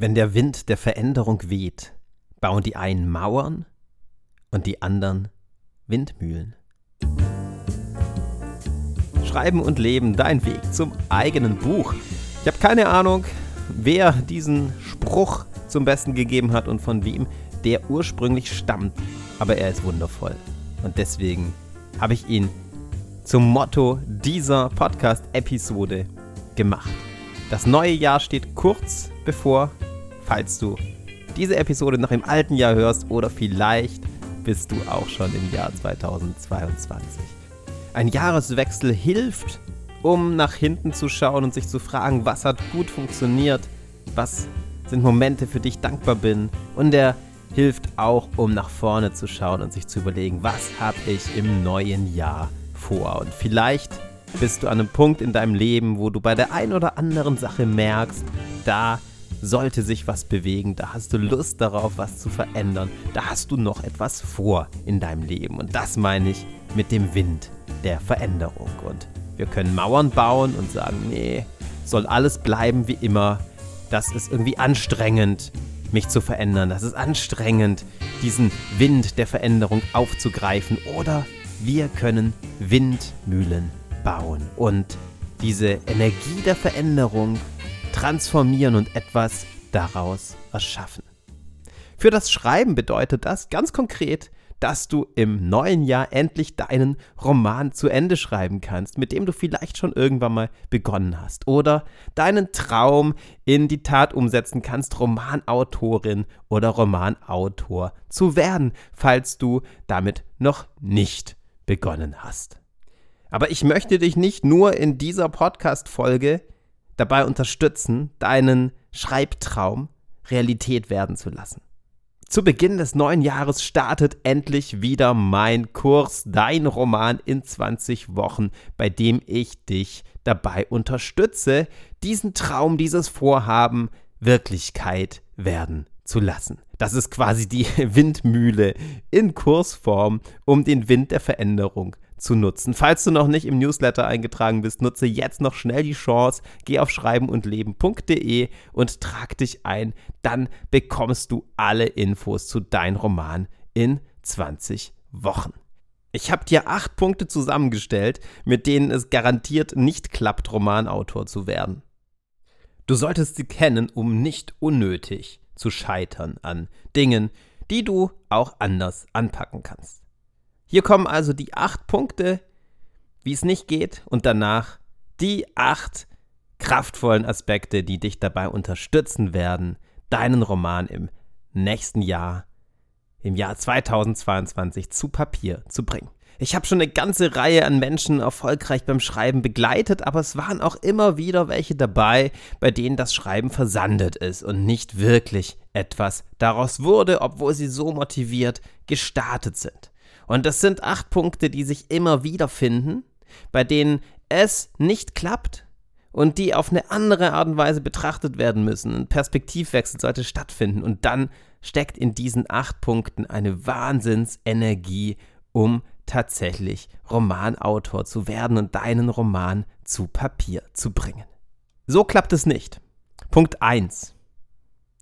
Wenn der Wind der Veränderung weht, bauen die einen Mauern und die anderen Windmühlen. Schreiben und Leben, dein Weg zum eigenen Buch. Ich habe keine Ahnung, wer diesen Spruch zum Besten gegeben hat und von wem der ursprünglich stammt, aber er ist wundervoll. Und deswegen habe ich ihn zum Motto dieser Podcast-Episode gemacht. Das neue Jahr steht kurz bevor falls du diese Episode noch im alten Jahr hörst oder vielleicht bist du auch schon im Jahr 2022. Ein Jahreswechsel hilft, um nach hinten zu schauen und sich zu fragen, was hat gut funktioniert, was sind Momente, für die ich dankbar bin. Und er hilft auch, um nach vorne zu schauen und sich zu überlegen, was habe ich im neuen Jahr vor. Und vielleicht bist du an einem Punkt in deinem Leben, wo du bei der einen oder anderen Sache merkst, da sollte sich was bewegen, da hast du Lust darauf, was zu verändern, da hast du noch etwas vor in deinem Leben. Und das meine ich mit dem Wind der Veränderung. Und wir können Mauern bauen und sagen, nee, soll alles bleiben wie immer. Das ist irgendwie anstrengend, mich zu verändern. Das ist anstrengend, diesen Wind der Veränderung aufzugreifen. Oder wir können Windmühlen bauen und diese Energie der Veränderung transformieren und etwas daraus erschaffen. Für das Schreiben bedeutet das ganz konkret, dass du im neuen Jahr endlich deinen Roman zu Ende schreiben kannst, mit dem du vielleicht schon irgendwann mal begonnen hast. Oder deinen Traum in die Tat umsetzen kannst, Romanautorin oder Romanautor zu werden, falls du damit noch nicht begonnen hast. Aber ich möchte dich nicht nur in dieser Podcast-Folge dabei unterstützen, deinen Schreibtraum Realität werden zu lassen. Zu Beginn des neuen Jahres startet endlich wieder mein Kurs Dein Roman in 20 Wochen, bei dem ich dich dabei unterstütze, diesen Traum, dieses Vorhaben Wirklichkeit werden zu lassen. Das ist quasi die Windmühle in Kursform, um den Wind der Veränderung zu nutzen. Falls du noch nicht im Newsletter eingetragen bist, nutze jetzt noch schnell die Chance, geh auf schreibenundleben.de und trag dich ein. Dann bekommst du alle Infos zu deinem Roman in 20 Wochen. Ich habe dir acht Punkte zusammengestellt, mit denen es garantiert nicht klappt, Romanautor zu werden. Du solltest sie kennen, um nicht unnötig zu scheitern an Dingen, die du auch anders anpacken kannst. Hier kommen also die acht Punkte, wie es nicht geht, und danach die acht kraftvollen Aspekte, die dich dabei unterstützen werden, deinen Roman im nächsten Jahr, im Jahr 2022 zu Papier zu bringen. Ich habe schon eine ganze Reihe an Menschen erfolgreich beim Schreiben begleitet, aber es waren auch immer wieder welche dabei, bei denen das Schreiben versandet ist und nicht wirklich etwas daraus wurde, obwohl sie so motiviert gestartet sind. Und das sind acht Punkte, die sich immer wieder finden, bei denen es nicht klappt und die auf eine andere Art und Weise betrachtet werden müssen. Ein Perspektivwechsel sollte stattfinden und dann steckt in diesen acht Punkten eine Wahnsinnsenergie, um tatsächlich Romanautor zu werden und deinen Roman zu Papier zu bringen. So klappt es nicht. Punkt 1.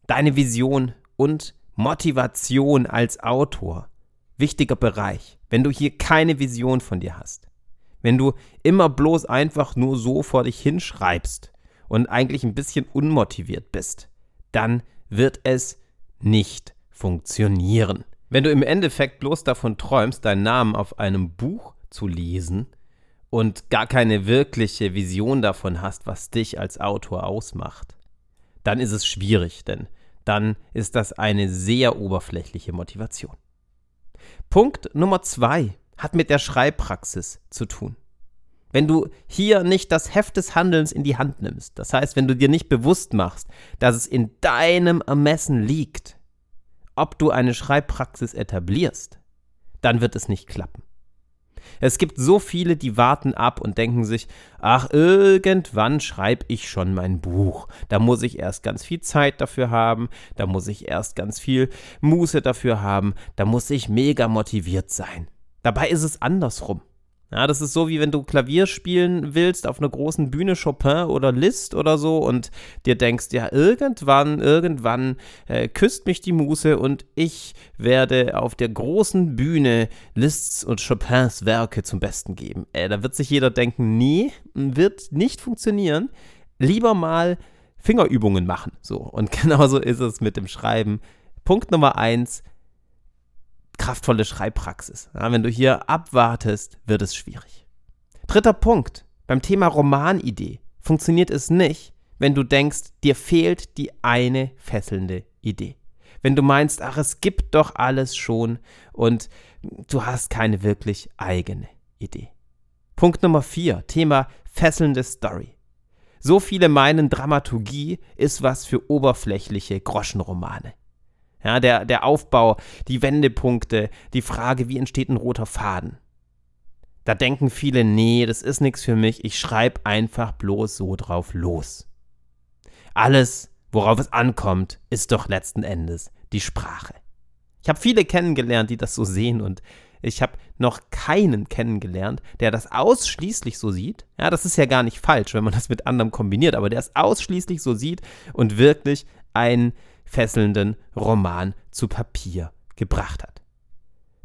Deine Vision und Motivation als Autor wichtiger Bereich, wenn du hier keine Vision von dir hast, wenn du immer bloß einfach nur so vor dich hinschreibst und eigentlich ein bisschen unmotiviert bist, dann wird es nicht funktionieren. Wenn du im Endeffekt bloß davon träumst, deinen Namen auf einem Buch zu lesen und gar keine wirkliche Vision davon hast, was dich als Autor ausmacht, dann ist es schwierig, denn dann ist das eine sehr oberflächliche Motivation. Punkt Nummer zwei hat mit der Schreibpraxis zu tun. Wenn du hier nicht das Heft des Handelns in die Hand nimmst, das heißt, wenn du dir nicht bewusst machst, dass es in deinem Ermessen liegt, ob du eine Schreibpraxis etablierst, dann wird es nicht klappen. Es gibt so viele, die warten ab und denken sich, ach, irgendwann schreibe ich schon mein Buch. Da muss ich erst ganz viel Zeit dafür haben, da muss ich erst ganz viel Muße dafür haben, da muss ich mega motiviert sein. Dabei ist es andersrum. Ja, das ist so, wie wenn du Klavier spielen willst auf einer großen Bühne, Chopin oder Liszt oder so und dir denkst, ja, irgendwann, irgendwann äh, küsst mich die Muse und ich werde auf der großen Bühne Liszt's und Chopins Werke zum Besten geben. Äh, da wird sich jeder denken, nee, wird nicht funktionieren. Lieber mal Fingerübungen machen. So, und genauso ist es mit dem Schreiben. Punkt Nummer eins, kraftvolle Schreibpraxis. Ja, wenn du hier abwartest, wird es schwierig. Dritter Punkt. Beim Thema Romanidee funktioniert es nicht, wenn du denkst, dir fehlt die eine fesselnde Idee. Wenn du meinst, ach, es gibt doch alles schon und du hast keine wirklich eigene Idee. Punkt Nummer vier, Thema fesselnde Story. So viele meinen, Dramaturgie ist was für oberflächliche Groschenromane. Ja, der, der Aufbau, die Wendepunkte, die Frage, wie entsteht ein roter Faden. Da denken viele, nee, das ist nichts für mich, ich schreibe einfach bloß so drauf los. Alles, worauf es ankommt, ist doch letzten Endes die Sprache. Ich habe viele kennengelernt, die das so sehen und ich habe noch keinen kennengelernt, der das ausschließlich so sieht. Ja, das ist ja gar nicht falsch, wenn man das mit anderem kombiniert, aber der es ausschließlich so sieht und wirklich ein fesselnden Roman zu Papier gebracht hat.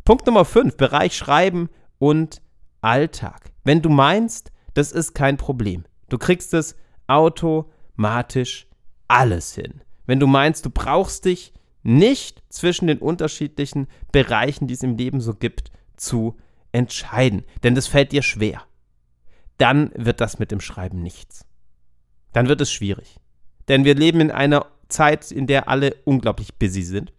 Punkt Nummer 5, Bereich Schreiben und Alltag. Wenn du meinst, das ist kein Problem, du kriegst es automatisch alles hin. Wenn du meinst, du brauchst dich nicht zwischen den unterschiedlichen Bereichen, die es im Leben so gibt, zu entscheiden, denn das fällt dir schwer, dann wird das mit dem Schreiben nichts. Dann wird es schwierig. Denn wir leben in einer Zeit, in der alle unglaublich busy sind.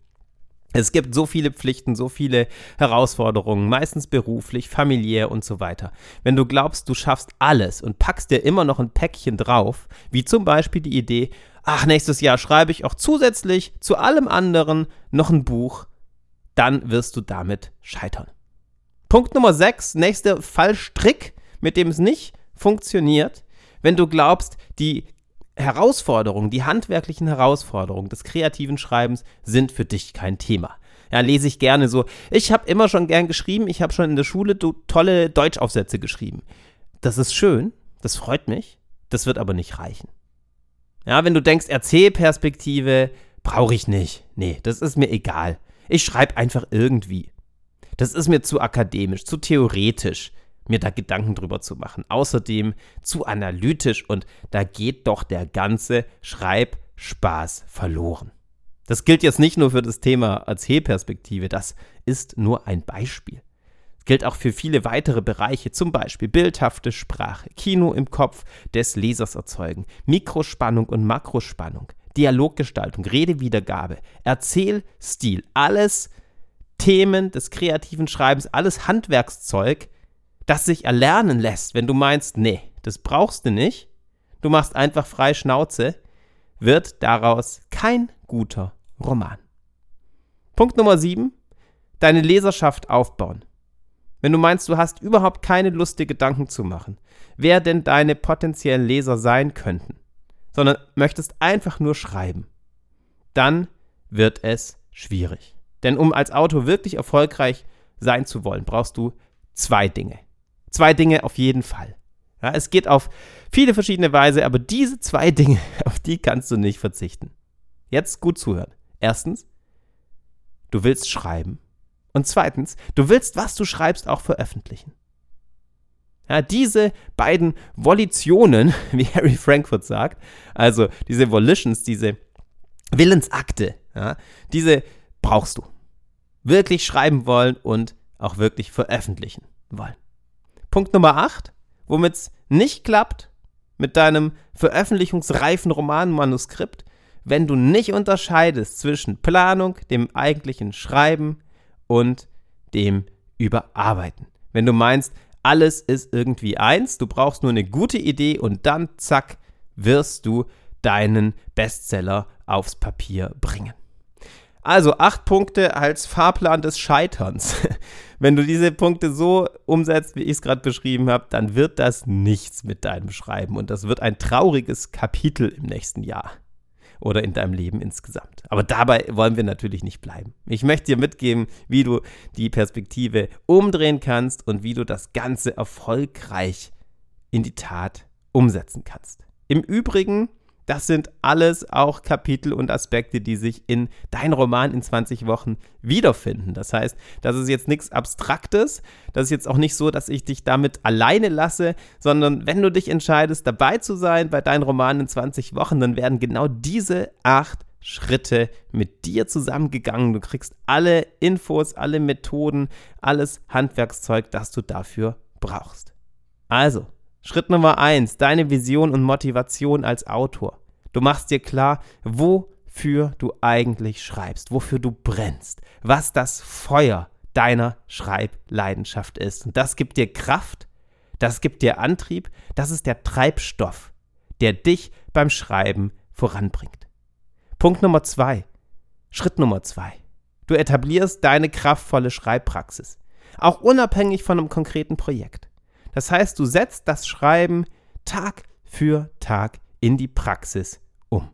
Es gibt so viele Pflichten, so viele Herausforderungen, meistens beruflich, familiär und so weiter. Wenn du glaubst, du schaffst alles und packst dir immer noch ein Päckchen drauf, wie zum Beispiel die Idee, ach, nächstes Jahr schreibe ich auch zusätzlich zu allem anderen noch ein Buch, dann wirst du damit scheitern. Punkt Nummer 6, nächster Fallstrick, mit dem es nicht funktioniert, wenn du glaubst, die Herausforderungen, die handwerklichen Herausforderungen des kreativen Schreibens sind für dich kein Thema. Ja, lese ich gerne so. Ich habe immer schon gern geschrieben, ich habe schon in der Schule tolle Deutschaufsätze geschrieben. Das ist schön, das freut mich, das wird aber nicht reichen. Ja, wenn du denkst, Erzählperspektive, brauche ich nicht. Nee, das ist mir egal. Ich schreibe einfach irgendwie. Das ist mir zu akademisch, zu theoretisch mir da Gedanken drüber zu machen. Außerdem zu analytisch und da geht doch der ganze Schreibspaß verloren. Das gilt jetzt nicht nur für das Thema Erzählperspektive, das ist nur ein Beispiel. Es gilt auch für viele weitere Bereiche, zum Beispiel bildhafte Sprache, Kino im Kopf des Lesers erzeugen, Mikrospannung und Makrospannung, Dialoggestaltung, Redewiedergabe, Erzählstil, alles Themen des kreativen Schreibens, alles Handwerkszeug, das sich erlernen lässt, wenn du meinst, nee, das brauchst du nicht, du machst einfach frei Schnauze, wird daraus kein guter Roman. Punkt Nummer 7. Deine Leserschaft aufbauen. Wenn du meinst, du hast überhaupt keine Lust, dir Gedanken zu machen, wer denn deine potenziellen Leser sein könnten, sondern möchtest einfach nur schreiben, dann wird es schwierig. Denn um als Autor wirklich erfolgreich sein zu wollen, brauchst du zwei Dinge zwei Dinge auf jeden Fall. Ja, es geht auf viele verschiedene Weise, aber diese zwei Dinge, auf die kannst du nicht verzichten. Jetzt gut zuhören. Erstens, du willst schreiben. Und zweitens, du willst, was du schreibst, auch veröffentlichen. Ja, diese beiden Volitionen, wie Harry Frankfurt sagt, also diese Volitions, diese Willensakte, ja, diese brauchst du. Wirklich schreiben wollen und auch wirklich veröffentlichen wollen. Punkt Nummer 8, womit es nicht klappt mit deinem veröffentlichungsreifen Romanmanuskript, wenn du nicht unterscheidest zwischen Planung, dem eigentlichen Schreiben und dem Überarbeiten. Wenn du meinst, alles ist irgendwie eins, du brauchst nur eine gute Idee und dann, zack, wirst du deinen Bestseller aufs Papier bringen. Also acht Punkte als Fahrplan des Scheiterns. Wenn du diese Punkte so umsetzt, wie ich es gerade beschrieben habe, dann wird das nichts mit deinem Schreiben und das wird ein trauriges Kapitel im nächsten Jahr. oder in deinem Leben insgesamt. Aber dabei wollen wir natürlich nicht bleiben. Ich möchte dir mitgeben, wie du die Perspektive umdrehen kannst und wie du das Ganze erfolgreich in die Tat umsetzen kannst. Im Übrigen das sind alles auch Kapitel und Aspekte, die sich in dein Roman in 20 Wochen wiederfinden. Das heißt, das ist jetzt nichts Abstraktes. Das ist jetzt auch nicht so, dass ich dich damit alleine lasse, sondern wenn du dich entscheidest, dabei zu sein bei deinem Roman in 20 Wochen, dann werden genau diese acht Schritte mit dir zusammengegangen. Du kriegst alle Infos, alle Methoden, alles Handwerkszeug, das du dafür brauchst. Also, Schritt Nummer eins, deine Vision und Motivation als Autor. Du machst dir klar, wofür du eigentlich schreibst, wofür du brennst, was das Feuer deiner Schreibleidenschaft ist. Und das gibt dir Kraft, das gibt dir Antrieb, das ist der Treibstoff, der dich beim Schreiben voranbringt. Punkt Nummer zwei, Schritt Nummer zwei. Du etablierst deine kraftvolle Schreibpraxis, auch unabhängig von einem konkreten Projekt. Das heißt, du setzt das Schreiben Tag für Tag in die Praxis um.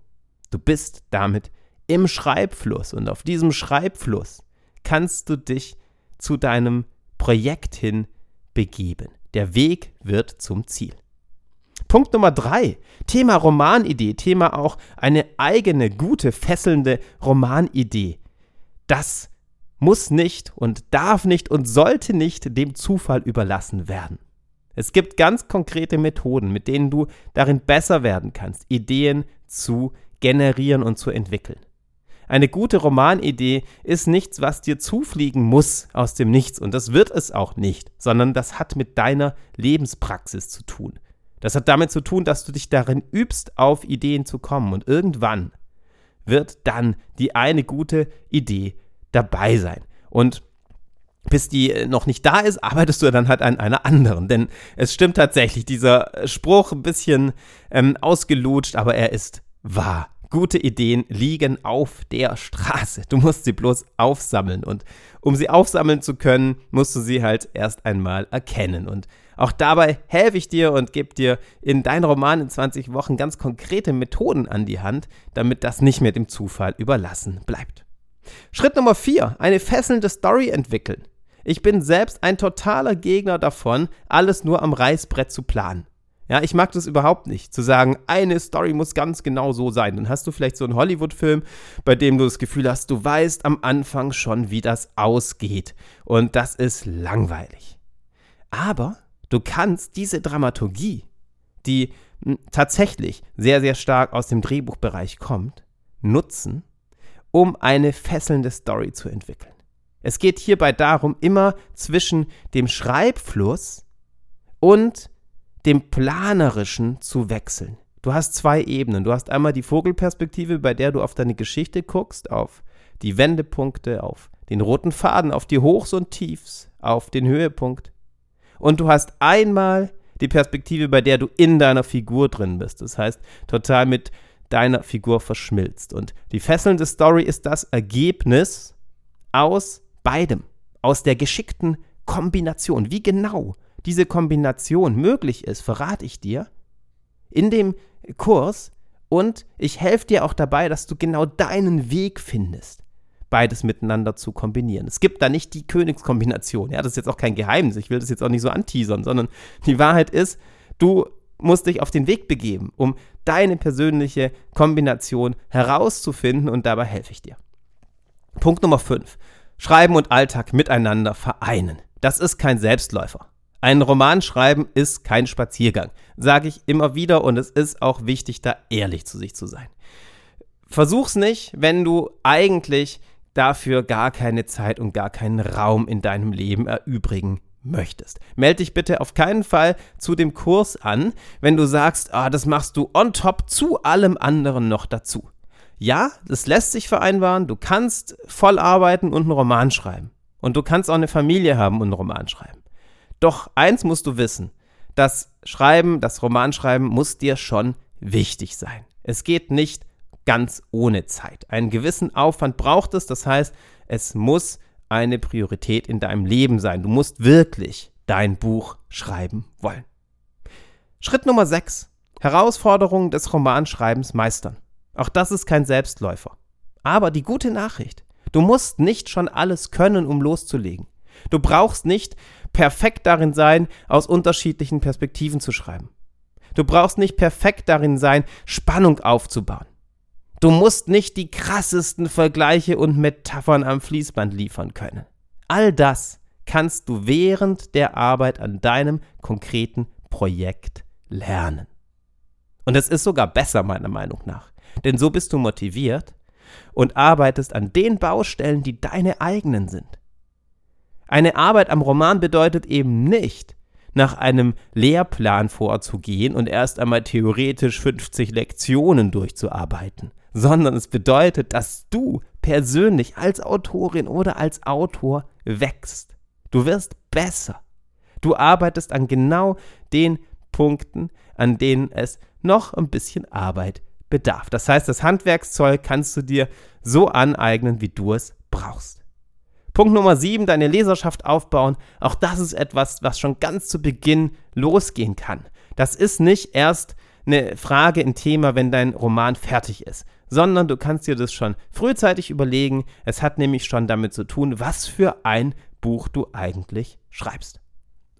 Du bist damit im Schreibfluss und auf diesem Schreibfluss kannst du dich zu deinem Projekt hin begeben. Der Weg wird zum Ziel. Punkt Nummer drei, Thema Romanidee, Thema auch eine eigene, gute, fesselnde Romanidee. Das muss nicht und darf nicht und sollte nicht dem Zufall überlassen werden. Es gibt ganz konkrete Methoden, mit denen du darin besser werden kannst, Ideen zu generieren und zu entwickeln. Eine gute Romanidee ist nichts, was dir zufliegen muss aus dem Nichts und das wird es auch nicht, sondern das hat mit deiner Lebenspraxis zu tun. Das hat damit zu tun, dass du dich darin übst, auf Ideen zu kommen und irgendwann wird dann die eine gute Idee dabei sein. Und bis die äh, noch nicht da ist, arbeitest du dann halt an einer anderen. Denn es stimmt tatsächlich, dieser Spruch ein bisschen ähm, ausgelutscht, aber er ist wahr. Gute Ideen liegen auf der Straße. Du musst sie bloß aufsammeln. Und um sie aufsammeln zu können, musst du sie halt erst einmal erkennen. Und auch dabei helfe ich dir und gebe dir in deinen Roman in 20 Wochen ganz konkrete Methoden an die Hand, damit das nicht mehr dem Zufall überlassen bleibt. Schritt Nummer 4. Eine fesselnde Story entwickeln. Ich bin selbst ein totaler Gegner davon, alles nur am Reißbrett zu planen. Ja, ich mag das überhaupt nicht, zu sagen, eine Story muss ganz genau so sein. Dann hast du vielleicht so einen Hollywood-Film, bei dem du das Gefühl hast, du weißt am Anfang schon, wie das ausgeht. Und das ist langweilig. Aber du kannst diese Dramaturgie, die hm, tatsächlich sehr, sehr stark aus dem Drehbuchbereich kommt, nutzen, um eine fesselnde Story zu entwickeln. Es geht hierbei darum, immer zwischen dem Schreibfluss und dem Planerischen zu wechseln. Du hast zwei Ebenen. Du hast einmal die Vogelperspektive, bei der du auf deine Geschichte guckst, auf die Wendepunkte, auf den roten Faden, auf die Hochs und Tiefs, auf den Höhepunkt. Und du hast einmal die Perspektive, bei der du in deiner Figur drin bist. Das heißt, total mit deiner Figur verschmilzt. Und die fesselnde Story ist das Ergebnis aus beidem, aus der geschickten Kombination. Wie genau diese Kombination möglich ist, verrate ich dir in dem Kurs und ich helfe dir auch dabei, dass du genau deinen Weg findest, beides miteinander zu kombinieren. Es gibt da nicht die Königskombination. Ja, das ist jetzt auch kein Geheimnis. Ich will das jetzt auch nicht so anteasern, sondern die Wahrheit ist, du musst dich auf den Weg begeben, um deine persönliche Kombination herauszufinden und dabei helfe ich dir. Punkt Nummer 5. Schreiben und Alltag miteinander vereinen. Das ist kein Selbstläufer. Ein Roman schreiben ist kein Spaziergang, sage ich immer wieder und es ist auch wichtig, da ehrlich zu sich zu sein. Versuch's nicht, wenn du eigentlich dafür gar keine Zeit und gar keinen Raum in deinem Leben erübrigen möchtest. Meld dich bitte auf keinen Fall zu dem Kurs an, wenn du sagst, ah, das machst du on top zu allem anderen noch dazu ja, das lässt sich vereinbaren. Du kannst voll arbeiten und einen Roman schreiben. Und du kannst auch eine Familie haben und einen Roman schreiben. Doch eins musst du wissen. Das Schreiben, das Romanschreiben muss dir schon wichtig sein. Es geht nicht ganz ohne Zeit. Einen gewissen Aufwand braucht es. Das heißt, es muss eine Priorität in deinem Leben sein. Du musst wirklich dein Buch schreiben wollen. Schritt Nummer 6. Herausforderungen des Romanschreibens meistern. Auch das ist kein Selbstläufer. Aber die gute Nachricht, du musst nicht schon alles können, um loszulegen. Du brauchst nicht perfekt darin sein, aus unterschiedlichen Perspektiven zu schreiben. Du brauchst nicht perfekt darin sein, Spannung aufzubauen. Du musst nicht die krassesten Vergleiche und Metaphern am Fließband liefern können. All das kannst du während der Arbeit an deinem konkreten Projekt lernen. Und es ist sogar besser meiner Meinung nach, denn so bist du motiviert und arbeitest an den Baustellen, die deine eigenen sind. Eine Arbeit am Roman bedeutet eben nicht, nach einem Lehrplan vorzugehen und erst einmal theoretisch 50 Lektionen durchzuarbeiten, sondern es bedeutet, dass du persönlich als Autorin oder als Autor wächst. Du wirst besser. Du arbeitest an genau den Punkten, an denen es noch ein bisschen Arbeit bedarf. Das heißt, das Handwerkszeug kannst du dir so aneignen, wie du es brauchst. Punkt Nummer 7, deine Leserschaft aufbauen. Auch das ist etwas, was schon ganz zu Beginn losgehen kann. Das ist nicht erst eine Frage, ein Thema, wenn dein Roman fertig ist, sondern du kannst dir das schon frühzeitig überlegen. Es hat nämlich schon damit zu tun, was für ein Buch du eigentlich schreibst.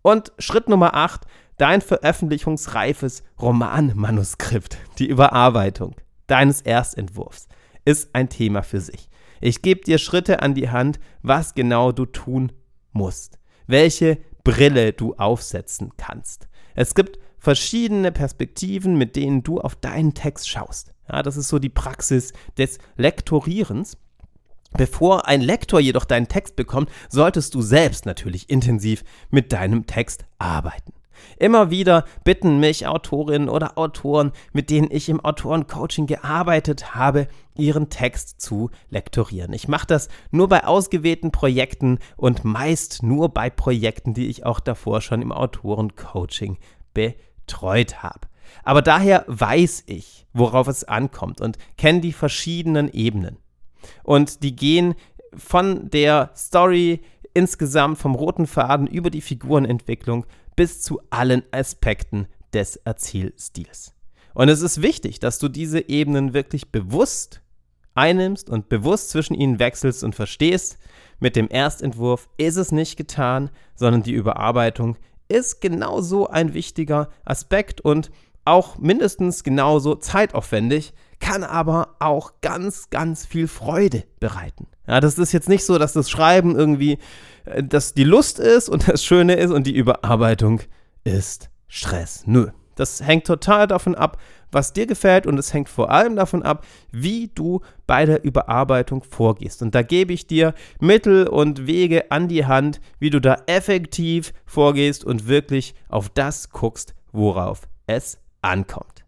Und Schritt Nummer 8, dein veröffentlichungsreifes Romanmanuskript, die Überarbeitung deines Erstentwurfs, ist ein Thema für sich. Ich gebe dir Schritte an die Hand, was genau du tun musst, welche Brille du aufsetzen kannst. Es gibt verschiedene Perspektiven, mit denen du auf deinen Text schaust. Ja, das ist so die Praxis des Lektorierens. Bevor ein Lektor jedoch deinen Text bekommt, solltest du selbst natürlich intensiv mit deinem Text arbeiten. Immer wieder bitten mich Autorinnen oder Autoren, mit denen ich im Autorencoaching gearbeitet habe, ihren Text zu lektorieren. Ich mache das nur bei ausgewählten Projekten und meist nur bei Projekten, die ich auch davor schon im Autorencoaching betreut habe. Aber daher weiß ich, worauf es ankommt und kenne die verschiedenen Ebenen. Und die gehen von der Story insgesamt vom roten Faden über die Figurenentwicklung bis zu allen Aspekten des Erzählstils. Und es ist wichtig, dass du diese Ebenen wirklich bewusst einnimmst und bewusst zwischen ihnen wechselst und verstehst, mit dem Erstentwurf ist es nicht getan, sondern die Überarbeitung ist genauso ein wichtiger Aspekt und auch mindestens genauso zeitaufwendig, kann aber auch ganz, ganz viel Freude bereiten. Ja, das ist jetzt nicht so, dass das Schreiben irgendwie äh, dass die Lust ist und das Schöne ist und die Überarbeitung ist Stress. Nö. Das hängt total davon ab, was dir gefällt und es hängt vor allem davon ab, wie du bei der Überarbeitung vorgehst. Und da gebe ich dir Mittel und Wege an die Hand, wie du da effektiv vorgehst und wirklich auf das guckst, worauf es ankommt.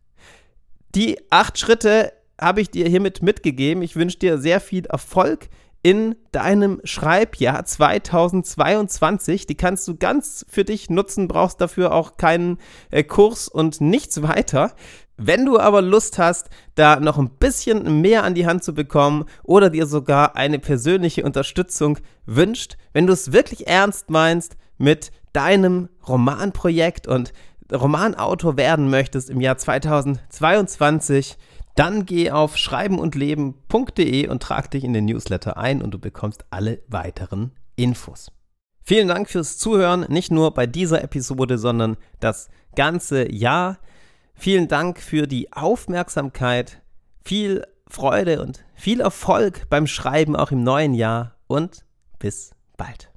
Die acht Schritte habe ich dir hiermit mitgegeben. Ich wünsche dir sehr viel Erfolg in deinem Schreibjahr 2022. Die kannst du ganz für dich nutzen, brauchst dafür auch keinen äh, Kurs und nichts weiter. Wenn du aber Lust hast, da noch ein bisschen mehr an die Hand zu bekommen oder dir sogar eine persönliche Unterstützung wünscht, wenn du es wirklich ernst meinst mit deinem Romanprojekt und Romanautor werden möchtest im Jahr 2022, dann geh auf schreibenundleben.de und trag dich in den Newsletter ein und du bekommst alle weiteren Infos. Vielen Dank fürs Zuhören, nicht nur bei dieser Episode, sondern das ganze Jahr. Vielen Dank für die Aufmerksamkeit, viel Freude und viel Erfolg beim Schreiben auch im neuen Jahr und bis bald.